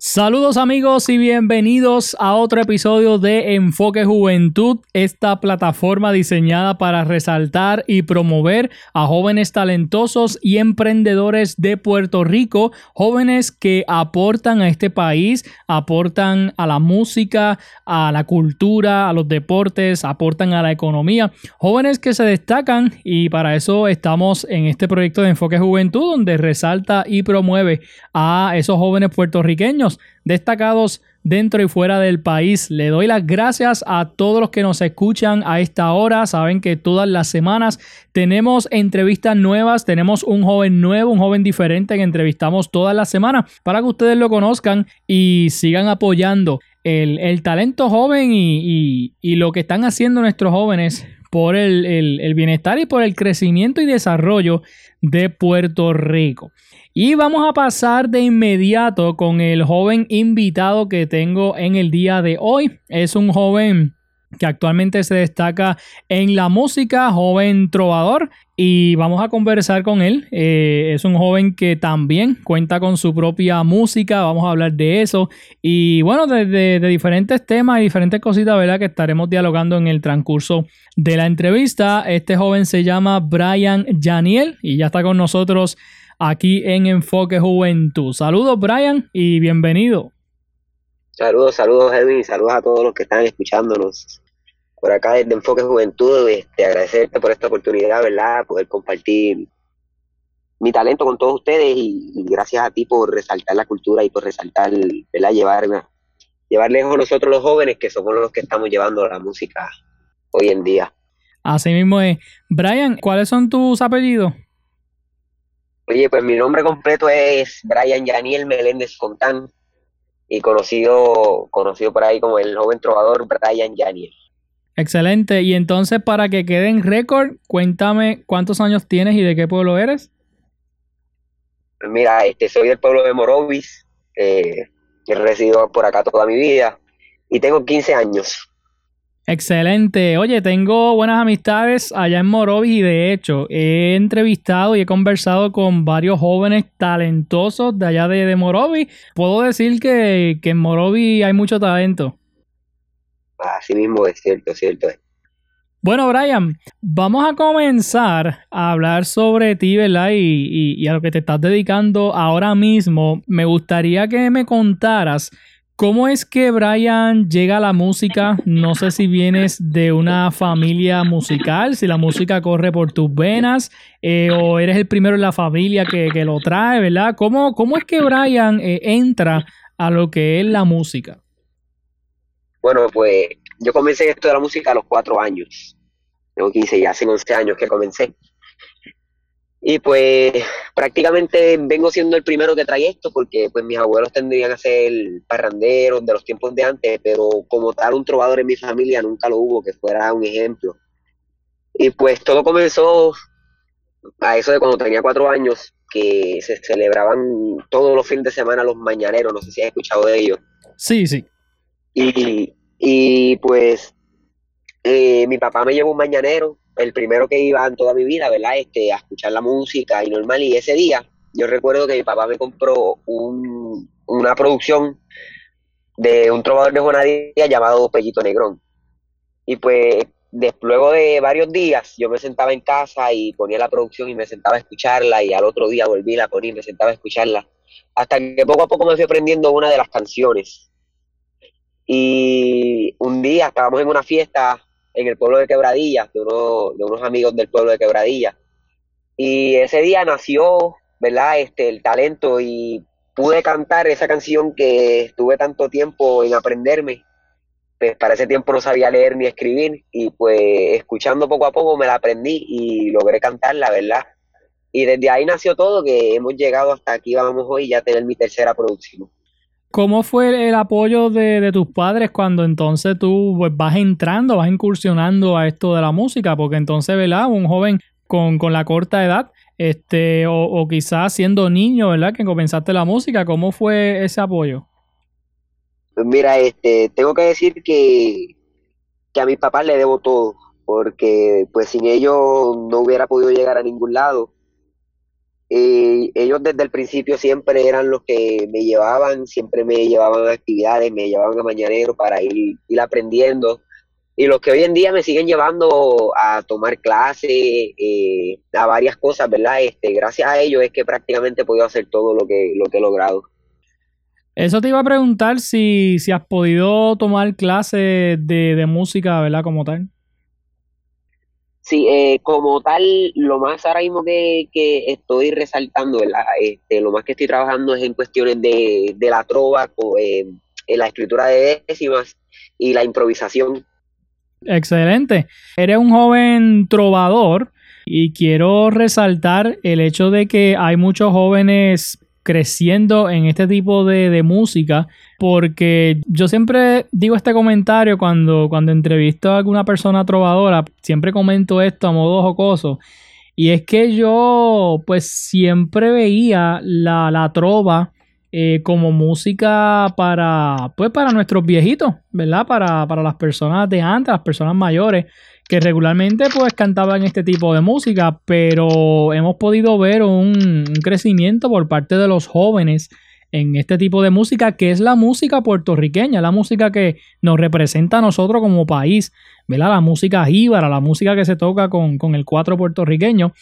Saludos amigos y bienvenidos a otro episodio de Enfoque Juventud, esta plataforma diseñada para resaltar y promover a jóvenes talentosos y emprendedores de Puerto Rico, jóvenes que aportan a este país, aportan a la música, a la cultura, a los deportes, aportan a la economía, jóvenes que se destacan y para eso estamos en este proyecto de Enfoque Juventud donde resalta y promueve a esos jóvenes puertorriqueños destacados dentro y fuera del país. Le doy las gracias a todos los que nos escuchan a esta hora. Saben que todas las semanas tenemos entrevistas nuevas, tenemos un joven nuevo, un joven diferente que entrevistamos todas las semanas para que ustedes lo conozcan y sigan apoyando el, talento joven y, lo que están haciendo nuestros jóvenes por el bienestar y por el crecimiento y desarrollo de Puerto Rico. Y vamos a pasar de inmediato con el joven invitado que tengo en el día de hoy. Es un joven que actualmente se destaca en la música, joven trovador, y vamos a conversar con él. Eh, es un joven que también cuenta con su propia música, vamos a hablar de eso, y bueno, de, diferentes temas y diferentes cositas, ¿verdad? Que estaremos dialogando en el transcurso de la entrevista. Este joven se llama Brian Janiel y ya está con nosotros aquí en Enfoque Juventud. Saludos Brian y bienvenido. Saludos, saludos Edwin, saludos a todos los que están escuchándonos por acá desde Enfoque Juventud. Este, agradecerte por esta oportunidad, ¿verdad? Poder compartir mi talento con todos ustedes y, gracias a ti por resaltar la cultura y por resaltar, ¿verdad? Llevar, llevar lejos nosotros los jóvenes que somos los que estamos llevando la música hoy en día. Así mismo es. Brian, ¿cuáles son tus apellidos? Oye, pues mi nombre completo es Brian Yaniel Meléndez Contán y conocido, conocido por ahí como el joven trovador Brian Yaniel. Excelente. Y entonces, para que quede en récord, cuéntame cuántos años tienes y de qué pueblo eres. Pues mira, este, soy del pueblo de Morovis, eh, he residido por acá toda mi vida y tengo 15 años. Excelente. Oye, tengo buenas amistades allá en Morovis y de hecho he entrevistado y he conversado con varios jóvenes talentosos de allá de, de Morovis. Puedo decir que, en Morovis hay mucho talento. Así mismo es cierto, cierto. Bueno, Brian, vamos a comenzar a hablar sobre ti, ¿verdad? Y, y a lo que te estás dedicando ahora mismo. Me gustaría que me contaras ¿Cómo es que Brian llega a la música? No sé si vienes de una familia musical, si la música corre por tus venas, eh, o eres el primero en la familia que, lo trae, ¿verdad? ¿Cómo, cómo es que Brian eh, entra a lo que es la música? Bueno, pues yo comencé esto de la música a los cuatro años. Tengo 15, ya hace 11 años que comencé. Y pues prácticamente vengo siendo el primero que trae esto porque pues mis abuelos tendrían a ser parranderos de los tiempos de antes, pero como tal un trovador en mi familia nunca lo hubo que fuera un ejemplo. Y pues todo comenzó a eso de cuando tenía cuatro años, que se celebraban todos los fines de semana los mañaneros, no sé si has escuchado de ellos. Sí, sí. Y, y pues eh, mi papá me llevó un mañanero el primero que iba en toda mi vida, ¿verdad? Este, a escuchar la música y normal. Y ese día, yo recuerdo que mi papá me compró una producción de un trovador de Juanadía llamado Pellito Negrón. Y pues, luego de varios días, yo me sentaba en casa y ponía la producción y me sentaba a escucharla. Y al otro día volví la ponía y me sentaba a escucharla. Hasta que poco a poco me fui aprendiendo una de las canciones. Y un día estábamos en una fiesta en el pueblo de Quebradilla, de, uno, de unos amigos del pueblo de Quebradilla. Y ese día nació, ¿verdad? Este, el talento y pude cantar esa canción que estuve tanto tiempo en aprenderme. pues para ese tiempo no sabía leer ni escribir y pues escuchando poco a poco me la aprendí y logré cantarla, ¿verdad? Y desde ahí nació todo, que hemos llegado hasta aquí, vamos hoy ya a tener mi tercera producción. ¿Cómo fue el apoyo de, de, tus padres cuando entonces tú pues, vas entrando, vas incursionando a esto de la música? Porque entonces, ¿verdad? Un joven con, con la corta edad, este, o, quizás siendo niño, ¿verdad? Que comenzaste la música, ¿cómo fue ese apoyo? Pues mira, este, tengo que decir que, que a mis papás le debo todo, porque pues sin ellos no hubiera podido llegar a ningún lado eh, ellos desde el principio siempre eran los que me llevaban, siempre me llevaban a actividades, me llevaban a mañanero para ir, ir aprendiendo. Y los que hoy en día me siguen llevando a tomar clases, eh, a varias cosas, ¿verdad? Este, gracias a ellos es que prácticamente he podido hacer todo lo que, lo que he logrado. Eso te iba a preguntar si, si has podido tomar clases de, de música, ¿verdad? Como tal. Sí, eh, como tal, lo más ahora mismo que, que estoy resaltando. Este, lo más que estoy trabajando es en cuestiones de, de la trova, eh, en la escritura de décimas y la improvisación. Excelente. Eres un joven trovador y quiero resaltar el hecho de que hay muchos jóvenes creciendo en este tipo de, de, música porque yo siempre digo este comentario cuando, cuando entrevisto a alguna persona trovadora, siempre comento esto a modo jocoso y es que yo pues siempre veía la, la trova eh, como música para pues para nuestros viejitos, ¿verdad? Para, para las personas de antes, las personas mayores que regularmente pues cantaban este tipo de música, pero hemos podido ver un, crecimiento por parte de los jóvenes en este tipo de música, que es la música puertorriqueña, la música que nos representa a nosotros como país, ¿verdad? La música jíbara, la música que se toca con, con el cuatro puertorriqueño.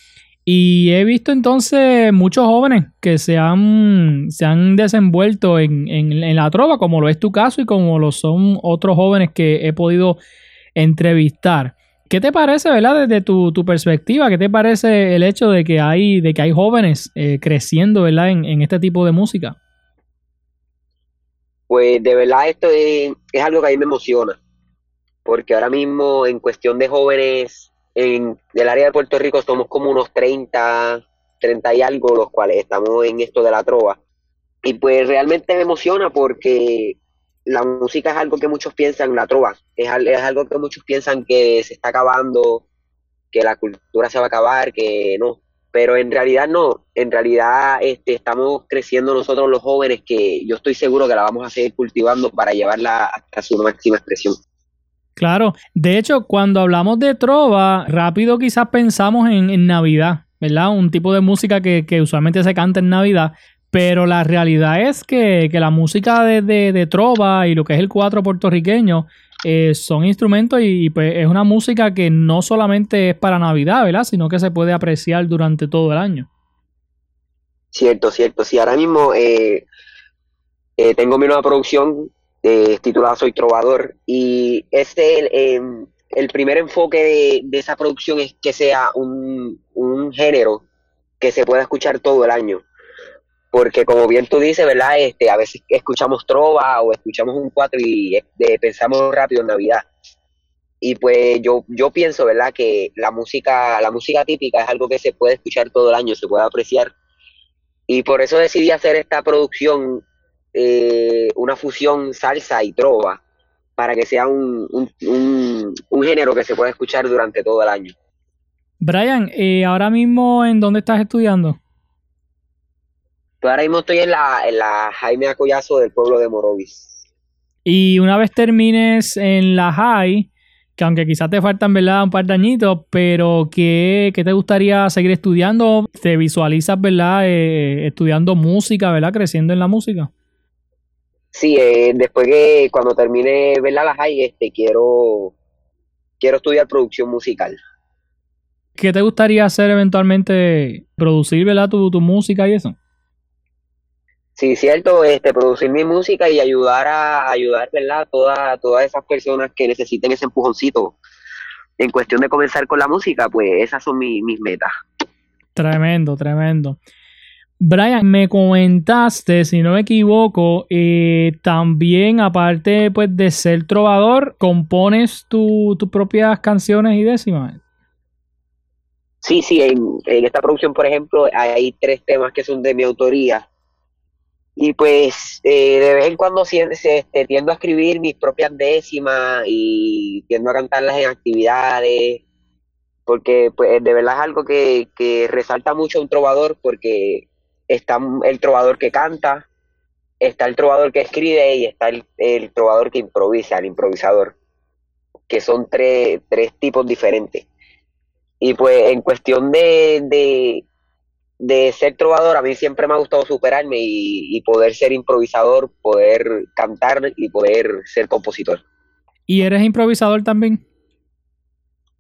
Y he visto entonces muchos jóvenes que se han, se han desenvuelto en, en, en la trova, como lo es tu caso y como lo son otros jóvenes que he podido entrevistar. ¿Qué te parece, verdad, desde tu, tu, perspectiva? ¿Qué te parece el hecho de que hay, de que hay jóvenes eh, creciendo, verdad, en, en, este tipo de música? Pues de verdad esto es, es, algo que a mí me emociona, porque ahora mismo en cuestión de jóvenes en el área de Puerto Rico somos como unos 30, 30 y algo los cuales estamos en esto de la trova. Y pues realmente me emociona porque la música es algo que muchos piensan, la trova, es, es, algo que muchos piensan que se está acabando, que la cultura se va a acabar, que no. Pero en realidad no, en realidad este, estamos creciendo nosotros los jóvenes que yo estoy seguro que la vamos a seguir cultivando para llevarla hasta su máxima expresión. Claro, de hecho, cuando hablamos de trova, rápido quizás pensamos en, en Navidad, ¿verdad? Un tipo de música que, que usualmente se canta en Navidad, pero la realidad es que, que la música de, de, trova y lo que es el cuatro puertorriqueño eh, son instrumentos y, y, pues es una música que no solamente es para Navidad, ¿verdad? Sino que se puede apreciar durante todo el año. Cierto, cierto. Sí, ahora mismo eh, eh, tengo mi nueva producción eh, titulada Soy Trovador y este el, em, el primer enfoque de, de, esa producción es que sea un, un género que se pueda escuchar todo el año porque como bien tú dices, ¿verdad? Este, a veces escuchamos trova o escuchamos un cuatro y eh, pensamos rápido en Navidad. Y pues yo, yo pienso, ¿verdad? Que la música, la música típica es algo que se puede escuchar todo el año, se puede apreciar. Y por eso decidí hacer esta producción, eh, una fusión salsa y trova, para que sea un, un, un, un, género que se pueda escuchar durante todo el año. Brian, eh, ahora mismo, ¿en dónde estás estudiando? Pues ahora mismo estoy en la, en la Jaime Acollazo del pueblo de Morovis. Y una vez termines en la High, que aunque quizás te faltan ¿verdad? un par de añitos, pero ¿qué, qué te gustaría seguir estudiando? ¿Te visualizas ¿verdad? Eh, estudiando música, ¿verdad? creciendo en la música? Sí, eh, después que cuando termine ¿verdad? la High, este, quiero, quiero estudiar producción musical. ¿Qué te gustaría hacer eventualmente? ¿Producir ¿verdad? Tu, tu música y eso? Sí, cierto, este, producir mi música y ayudar a ayudar, ¿verdad? Toda, todas esas personas que necesiten ese empujoncito en cuestión de comenzar con la música, pues esas son mi, mis metas. Tremendo, tremendo. Brian, me comentaste, si no me equivoco, eh, también aparte pues de ser trovador, compones tus propias canciones y décimas. Sí, sí, en, esta producción, por ejemplo, hay tres temas que son de mi autoría. Y pues eh, de vez en cuando este, tiendo a escribir mis propias décimas y tiendo a cantarlas en actividades, porque pues de verdad es algo que, que resalta mucho a un trovador, porque está el trovador que canta, está el trovador que escribe y está el, trovador que improvisa, el improvisador, que son tres, tres tipos diferentes. Y pues en cuestión de, de, ser trovador, a mí siempre me ha gustado superarme y, poder ser improvisador, poder cantar y poder ser compositor. ¿Y eres improvisador también?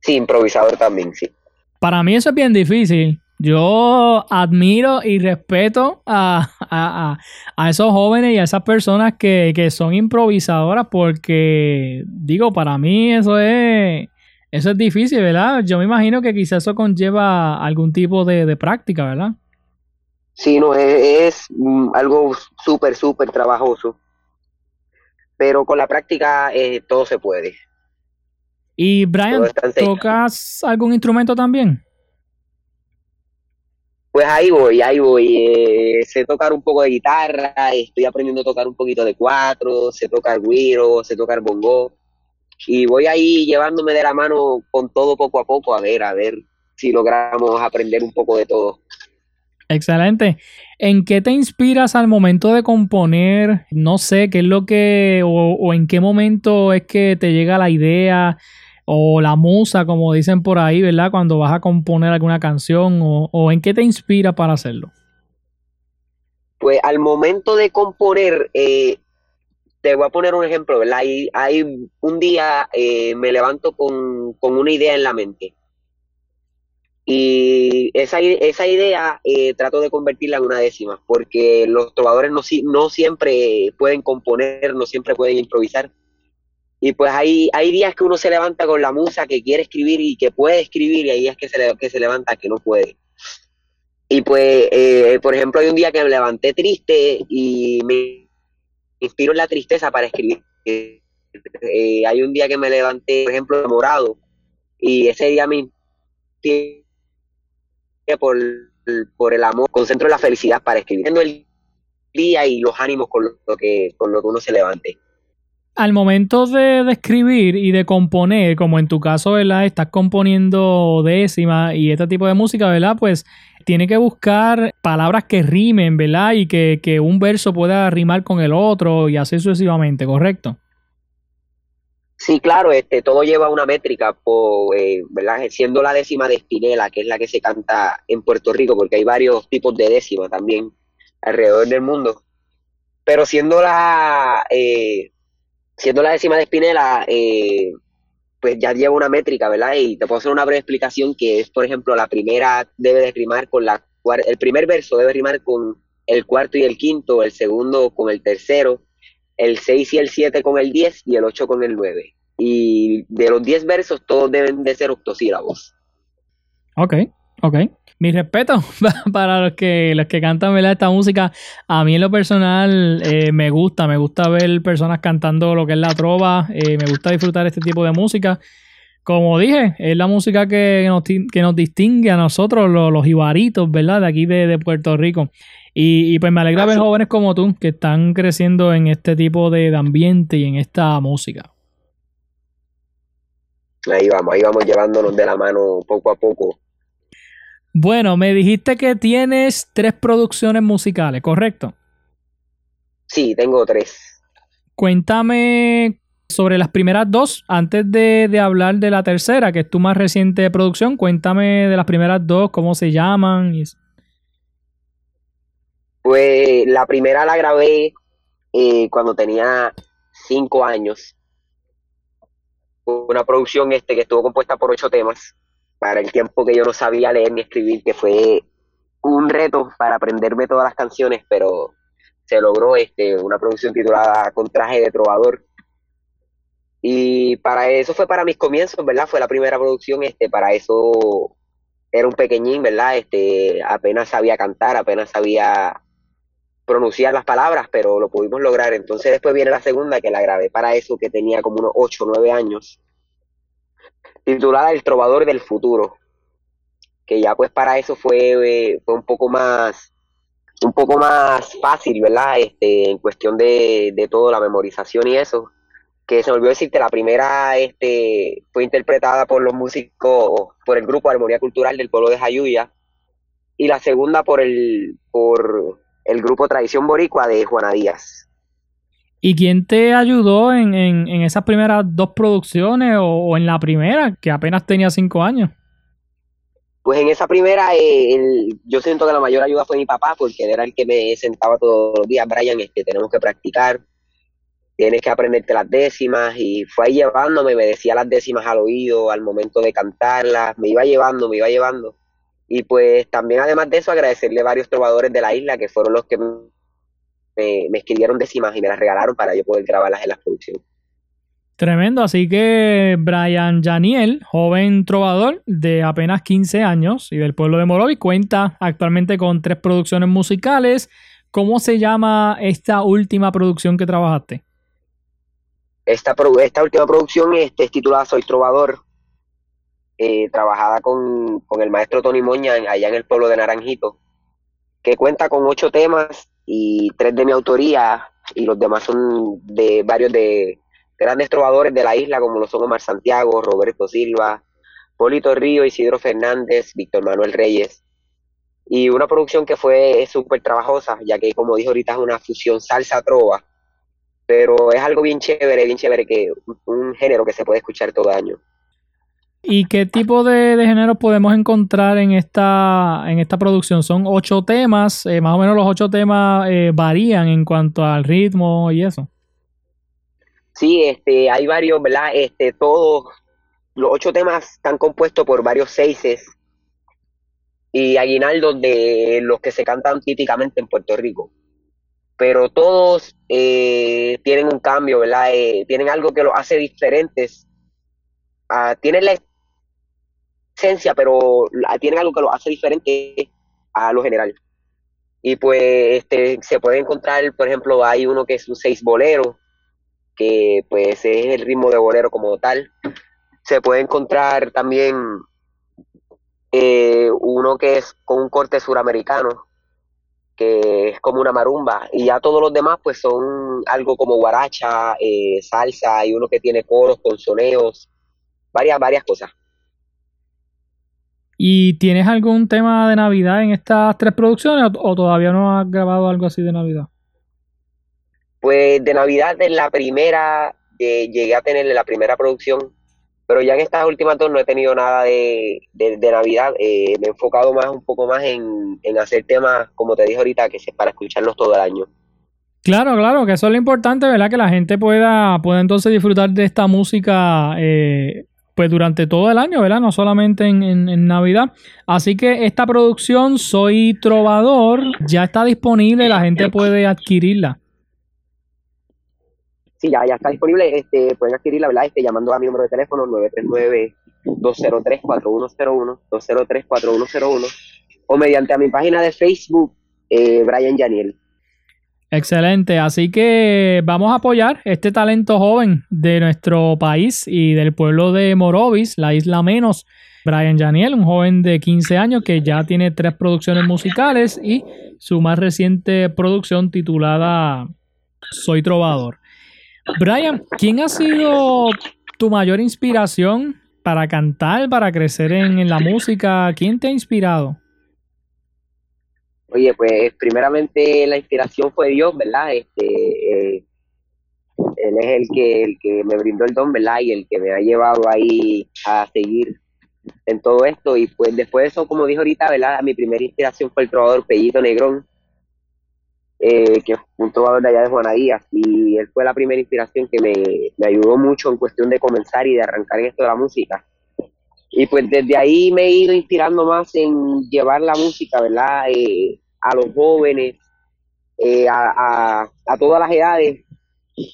Sí, improvisador también, sí. Para mí eso es bien difícil. Yo admiro y respeto a, esos jóvenes y a esas personas que, son improvisadoras porque, digo, para mí eso es, eso es difícil, ¿verdad? Yo me imagino que quizás eso conlleva algún tipo de, práctica, ¿verdad? Sí, no, es, mm, algo súper, súper trabajoso. Pero con la práctica eh, todo se puede. Y Brian, ¿tocas algún instrumento también? pues ahí voy, ahí voy. Eh, sé tocar un poco de guitarra, estoy aprendiendo a tocar un poquito de cuatro, sé tocar guiro, sé tocar bongo. Y voy ahí llevándome de la mano con todo poco a poco, a ver, a ver si logramos aprender un poco de todo. Excelente. ¿En qué te inspiras al momento de componer? No sé, ¿qué es lo que, o, o en qué momento es que te llega la idea? o la musa, como dicen por ahí, ¿verdad? Cuando vas a componer alguna canción o, en qué te inspira para hacerlo. Pues al momento de componer, eh, te voy a poner un ejemplo, ¿verdad? Hay, hay un día eh, me levanto con, una idea en la mente. Y esa, esa idea eh, trato de convertirla en una décima, porque los trovadores no, no siempre pueden componer, no siempre pueden improvisar, y pues hay, hay días que uno se levanta con la musa que quiere escribir y que puede escribir y hay días que se, que se levanta que no puede. Y pues, eh, por ejemplo, hay un día que me levanté triste y me inspiro en la tristeza para escribir. Eh, hay un día que me levanté, por ejemplo, enamorado y ese día me por, por el amor, concentro la felicidad para escribir el día y los ánimos con lo que, con lo que uno se levante al momento de, escribir y de componer, como en tu caso, ¿verdad? Estás componiendo décima y este tipo de música, ¿verdad? Pues tiene que buscar palabras que rimen, ¿verdad? Y que, un verso pueda rimar con el otro y así sucesivamente, ¿correcto? Sí, claro, este, todo lleva una métrica, por, eh, ¿verdad? Siendo la décima de Espinela, que es la que se canta en Puerto Rico, porque hay varios tipos de décima también alrededor del mundo. Pero siendo la, eh, siendo la décima de Espinela, eh, pues ya lleva una métrica, ¿verdad? Y te puedo hacer una breve explicación que es, por ejemplo, la primera debe de rimar con la el primer verso debe rimar con el cuarto y el quinto, el segundo con el tercero, el seis y el siete con el diez y el ocho con el nueve. Y de los diez versos todos deben de ser octosílabos. Ok, ok mi respeto para los que los que cantan ¿verdad? esta música. A mí en lo personal eh, me gusta, me gusta ver personas cantando lo que es la trova, eh, me gusta disfrutar este tipo de música. Como dije, es la música que nos, que nos distingue a nosotros, los, los ibaritos, ¿verdad? De aquí de, Puerto Rico. Y, pues me alegra ver jóvenes como tú que están creciendo en este tipo de ambiente y en esta música. Ahí vamos, ahí vamos llevándonos de la mano poco a poco bueno, me dijiste que tienes tres producciones musicales, ¿correcto? Sí, tengo tres. Cuéntame sobre las primeras dos, antes de, hablar de la tercera, que es tu más reciente producción, cuéntame de las primeras dos, cómo se llaman. Pues la primera la grabé eh, cuando tenía cinco años. Una producción este que estuvo compuesta por ocho temas para el tiempo que yo no sabía leer ni escribir, que fue un reto para aprenderme todas las canciones, pero se logró este, una producción titulada Con traje de trovador. Y para eso fue para mis comienzos, ¿verdad? Fue la primera producción, este, para eso era un pequeñín, ¿verdad? Este, apenas sabía cantar, apenas sabía pronunciar las palabras, pero lo pudimos lograr. Entonces después viene la segunda, que la grabé para eso, que tenía como unos 8 o 9 años, titulada El Trovador del Futuro, que ya pues para eso fue, eh, fue un poco más un poco más fácil, ¿verdad? Este, en cuestión de, de todo, la memorización y eso. Que se me olvidó decirte, la primera este, fue interpretada por los músicos, por el grupo Armonía Cultural del pueblo de Jayuya, y la segunda por el, por el grupo Tradición Boricua de Juana Díaz. ¿Y quién te ayudó en, en, esas primeras dos producciones o, en la primera, que apenas tenía cinco años? Pues en esa primera, eh, yo siento que la mayor ayuda fue mi papá, porque él era el que me sentaba todos los días, Brian, este, tenemos que practicar, tienes que aprenderte las décimas, y fue ahí llevándome, me decía las décimas al oído al momento de cantarlas, me iba llevando, me iba llevando. Y pues también además de eso agradecerle a varios trovadores de la isla que fueron los que me, me escribieron décimas y me las regalaron para yo poder grabarlas en las producciones. Tremendo, así que Brian Janiel, joven trovador de apenas 15 años y del pueblo de Morovi, cuenta actualmente con tres producciones musicales. ¿Cómo se llama esta última producción que trabajaste? Esta, esta última producción este, es titulada Soy Trovador, eh, trabajada con, con, el maestro Tony Moña allá en el pueblo de Naranjito, que cuenta con ocho temas y tres de mi autoría y los demás son de varios de grandes trovadores de la isla como lo son Omar Santiago, Roberto Silva, Polito Río, Isidro Fernández, Víctor Manuel Reyes. Y una producción que fue súper trabajosa, ya que como dijo ahorita es una fusión salsa-trova, pero es algo bien chévere, bien chévere, que un género que se puede escuchar todo año. ¿Y qué tipo de, de géneros podemos encontrar en esta, en esta producción? Son ocho temas, eh, más o menos los ocho temas eh, varían en cuanto al ritmo y eso. Sí, este, hay varios, ¿verdad? Este, todos los ocho temas están compuestos por varios seises y aguinaldos de los que se cantan típicamente en Puerto Rico. Pero todos eh, tienen un cambio, ¿verdad? Eh, tienen algo que los hace diferentes. Uh, tienen la esencia, pero tienen algo que los hace diferente a lo general. Y pues este, se puede encontrar, por ejemplo, hay uno que es un seis bolero, que pues es el ritmo de bolero como tal. Se puede encontrar también eh, uno que es con un corte suramericano, que es como una marumba, y ya todos los demás pues son algo como guaracha, eh, salsa, y uno que tiene coros con soneos, varias, varias cosas. ¿Y tienes algún tema de Navidad en estas tres producciones o, o todavía no has grabado algo así de Navidad? Pues de Navidad en la primera, eh, llegué a tener la primera producción, pero ya en estas últimas dos no he tenido nada de, de, de Navidad. Eh, me he enfocado más un poco más en, en, hacer temas, como te dije ahorita, que es para escucharlos todo el año. Claro, claro, que eso es lo importante, ¿verdad? Que la gente pueda, pueda entonces disfrutar de esta música eh, pues durante todo el año, ¿verdad? No solamente en, en, Navidad. Así que esta producción, Soy Trovador, ya está disponible, la gente puede adquirirla sí, ya, ya está disponible. Este, pueden adquirirla, ¿verdad? Este, llamando a mi número de teléfono 939-203-4101, 203-4101, o mediante a mi página de Facebook, eh, Brian Janiel. Excelente, así que vamos a apoyar este talento joven de nuestro país y del pueblo de Morovis, la isla menos. Brian Janiel, un joven de 15 años que ya tiene tres producciones musicales y su más reciente producción titulada Soy Trovador. Brian, ¿quién ha sido tu mayor inspiración para cantar, para crecer en, en, la música? ¿Quién te ha inspirado? Oye, pues primeramente la inspiración fue Dios, ¿verdad? Este, eh, él es el que, el que me brindó el don, ¿verdad? Y el que me ha llevado ahí a seguir en todo esto. Y pues después de eso, como dijo ahorita, ¿verdad? Mi primera inspiración fue el trovador Pellito Negrón, eh, que es un trovador de allá de Juana Díaz, y él fue la primera inspiración que me, me, ayudó mucho en cuestión de comenzar y de arrancar en esto de la música. Y pues desde ahí me he ido inspirando más en llevar la música, ¿verdad? Eh, a los jóvenes, eh, a, a, a, todas las edades,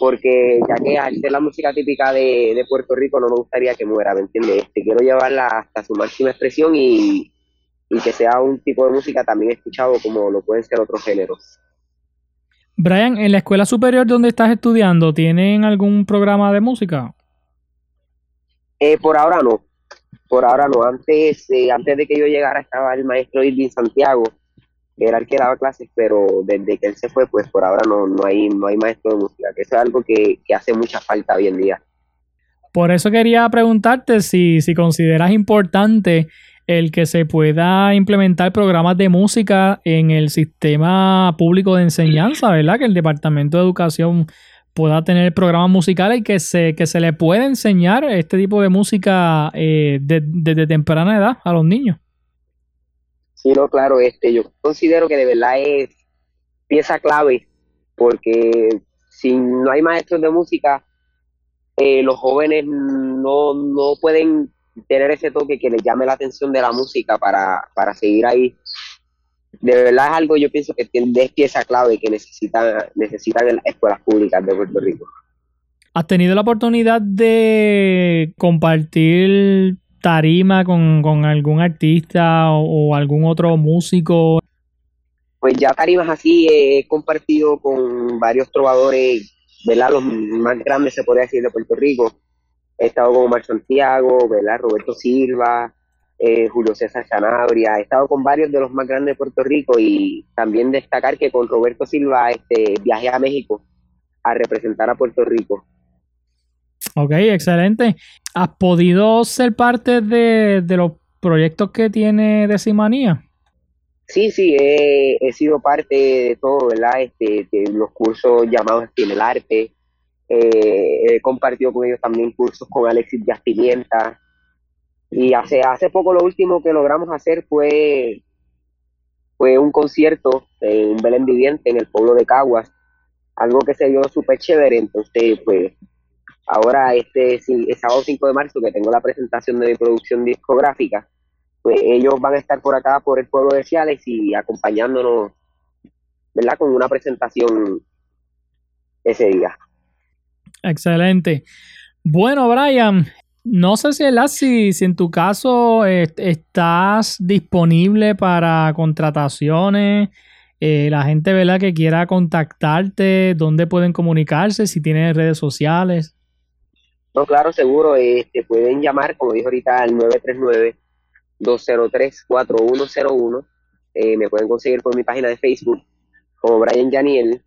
porque ya que al ser la música típica de, de Puerto Rico no me gustaría que muera, ¿me entiendes? Este, quiero llevarla hasta su máxima expresión y, y que sea un tipo de música también escuchado como lo pueden ser otros géneros. Brian, en la escuela superior donde estás estudiando, ¿tienen algún programa de música? Eh, por ahora no, por ahora no. Antes, eh, antes de que yo llegara estaba el maestro Irving Santiago, que era el que daba clases, pero desde que él se fue, pues por ahora no, no, hay, no hay maestro de música, que eso es algo que, que hace mucha falta hoy en día. Por eso quería preguntarte si, si consideras importante el que se pueda implementar programas de música en el sistema público de enseñanza, ¿verdad? Que el Departamento de Educación pueda tener programas musicales y que se, que se le pueda enseñar este tipo de música eh, desde temprana edad a los niños. Sí, no, claro, este, yo considero que de verdad es pieza clave, porque si no hay maestros de música, eh, los jóvenes no, no pueden tener ese toque que les llame la atención de la música para, para seguir ahí. De verdad es algo, yo pienso que es pieza clave que necesitan, necesitan en las escuelas públicas de Puerto Rico. ¿Has tenido la oportunidad de compartir tarima con, algún artista o, algún otro músico? Pues ya tarimas así he compartido con varios trovadores, ¿verdad? Los más grandes se podría decir de Puerto Rico He estado con Omar Santiago, ¿verdad? Roberto Silva, eh, Julio César Sanabria, he estado con varios de los más grandes de Puerto Rico y también destacar que con Roberto Silva este, viajé a México a representar a Puerto Rico. Ok, excelente. ¿Has podido ser parte de, los proyectos que tiene Decimanía? Sí, sí, he, sido parte de todo, ¿verdad? Este, de los cursos llamados en el arte, eh, he compartido con ellos también cursos con Alexis Pimienta. Y hace, hace poco lo último que logramos hacer fue, fue un concierto en Belén Viviente, en el pueblo de Caguas. Algo que se dio súper chévere. Entonces, pues, ahora este el sábado 5 de marzo, que tengo la presentación de mi producción discográfica, pues ellos van a estar por acá, por el pueblo de Ciales y acompañándonos, ¿verdad? Con una presentación ese día. Excelente. Bueno, Brian, no sé si, si, si en tu caso estás disponible para contrataciones, eh, la gente ¿verdad? que quiera contactarte, dónde pueden comunicarse, si tienen redes sociales. No, claro, seguro. Este, pueden llamar, como dijo ahorita, al 939-203-4101. Eh, me pueden conseguir por mi página de Facebook como Brian Janiel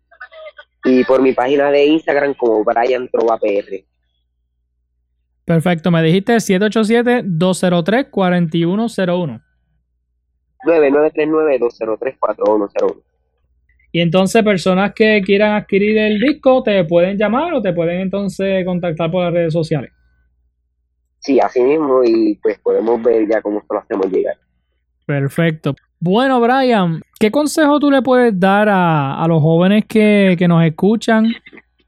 y por mi página de Instagram como Brian Trova PR. Perfecto, me dijiste 787-203-4101. 9939-203-4101. Y entonces personas que quieran adquirir el disco te pueden llamar o te pueden entonces contactar por las redes sociales. Sí, así mismo y pues podemos ver ya cómo se lo hacemos llegar. Perfecto. Bueno, Brian, ¿qué consejo tú le puedes dar a, los jóvenes que, nos escuchan,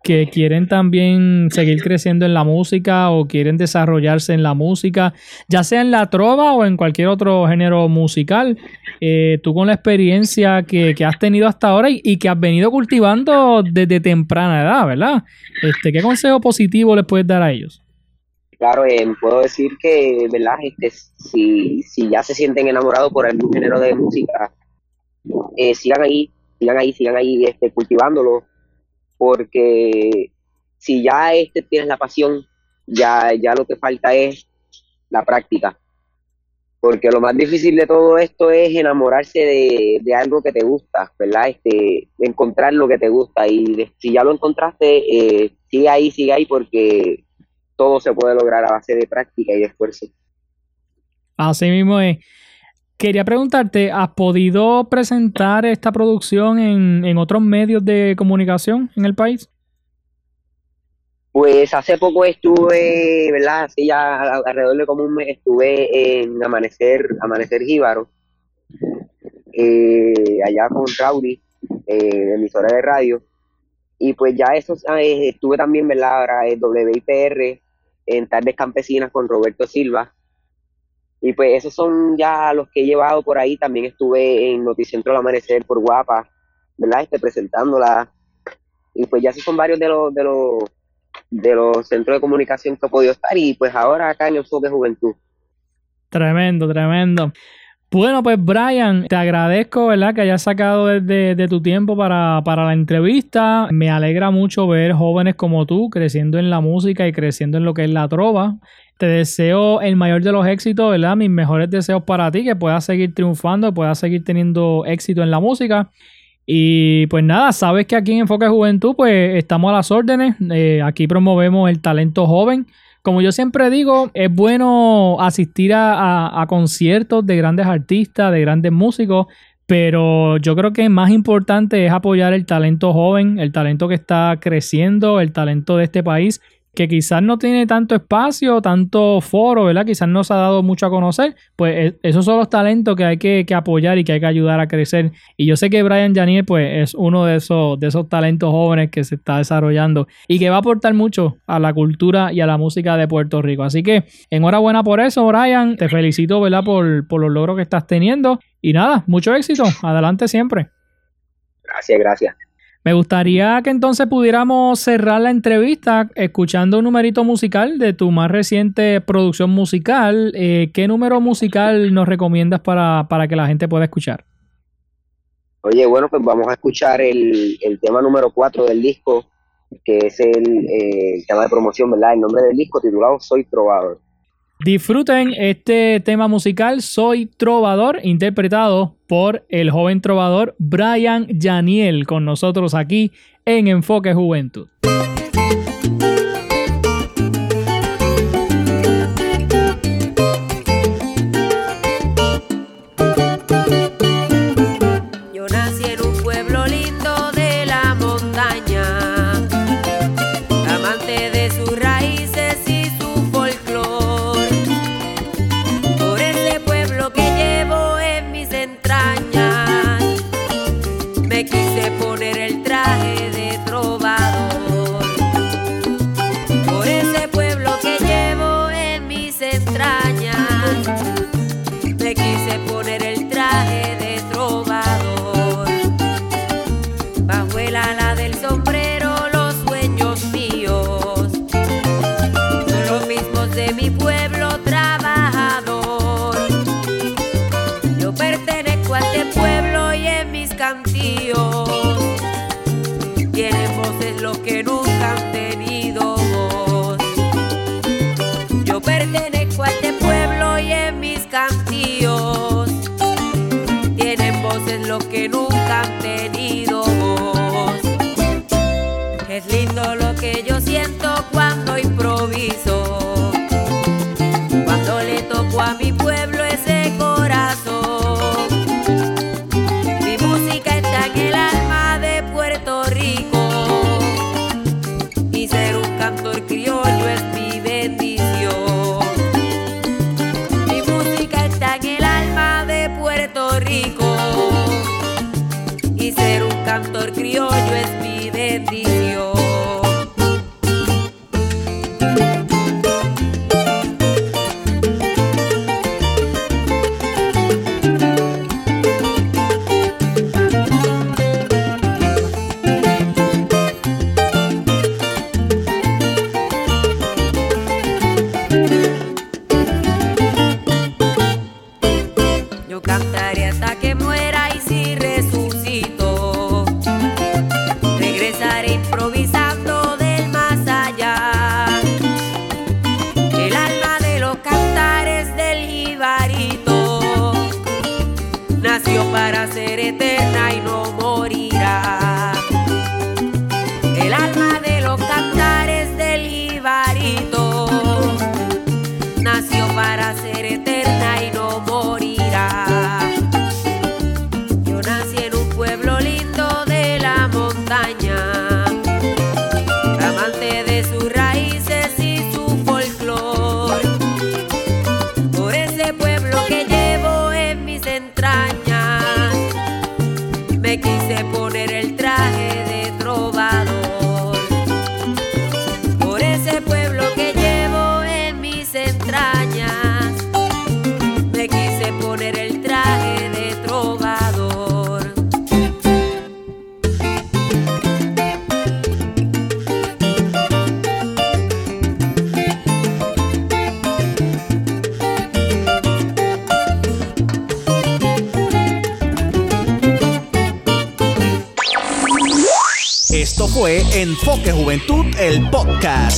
que quieren también seguir creciendo en la música o quieren desarrollarse en la música, ya sea en la trova o en cualquier otro género musical? Eh, tú con la experiencia que, has tenido hasta ahora y, que has venido cultivando desde temprana edad, ¿verdad? Este, ¿Qué consejo positivo les puedes dar a ellos? Claro, eh, puedo decir que, ¿verdad? Este, si, si ya se sienten enamorados por algún género de música, eh, sigan ahí, sigan ahí, sigan ahí este, cultivándolo, porque si ya este, tienes la pasión, ya, ya lo que falta es la práctica. Porque lo más difícil de todo esto es enamorarse de, de algo que te gusta, ¿verdad? Este, encontrar lo que te gusta. Y si ya lo encontraste, eh, sigue ahí, sigue ahí, porque todo se puede lograr a base de práctica y de esfuerzo. Así mismo es. Quería preguntarte, ¿has podido presentar esta producción en, otros medios de comunicación en el país? Pues hace poco estuve, ¿verdad? Hace ya alrededor de como un mes estuve en Amanecer, Amanecer Jíbaro, eh, allá con Rowdy, eh, emisora de radio. Y pues ya eso, eh, estuve también, ¿verdad? Ahora en WIPR, en Tardes Campesinas con Roberto Silva. Y pues esos son ya los que he llevado por ahí. También estuve en Noticentro al Amanecer por Guapa, ¿verdad? Este, presentándola. Y pues ya esos son varios de los, de los, de los centros de comunicación que he podido estar. Y pues ahora acá en el de Juventud. Tremendo, tremendo. Bueno, pues Brian, te agradezco, ¿verdad? Que hayas sacado de, de tu tiempo para, para, la entrevista. Me alegra mucho ver jóvenes como tú creciendo en la música y creciendo en lo que es la trova. Te deseo el mayor de los éxitos, ¿verdad? Mis mejores deseos para ti, que puedas seguir triunfando, puedas seguir teniendo éxito en la música. Y pues nada, sabes que aquí en Enfoque Juventud, pues estamos a las órdenes. Eh, aquí promovemos el talento joven como yo siempre digo, es bueno asistir a, conciertos de grandes artistas, de grandes músicos, pero yo creo que más importante es apoyar el talento joven, el talento que está creciendo, el talento de este país que quizás no tiene tanto espacio, tanto foro, ¿verdad? Quizás no se ha dado mucho a conocer, pues e, esos son los talentos que hay que, apoyar y que hay que ayudar a crecer. Y yo sé que Brian Janier, pues, es uno de esos, de esos talentos jóvenes que se está desarrollando y que va a aportar mucho a la cultura y a la música de Puerto Rico. Así que enhorabuena por eso, Brian. Te felicito, ¿verdad? Por, por los logros que estás teniendo. Y nada, mucho éxito. Adelante siempre. Gracias, gracias. Me gustaría que entonces pudiéramos cerrar la entrevista escuchando un numerito musical de tu más reciente producción musical. Eh, ¿Qué número musical nos recomiendas para, que la gente pueda escuchar? Oye, bueno, pues vamos a escuchar el, tema número 4 del disco, que es el, eh, el tema de promoción, ¿verdad? El nombre del disco titulado Soy Trovador. Disfruten este tema musical Soy Trovador, interpretado por el joven trovador Brian Janiel, con nosotros aquí en Enfoque Juventud.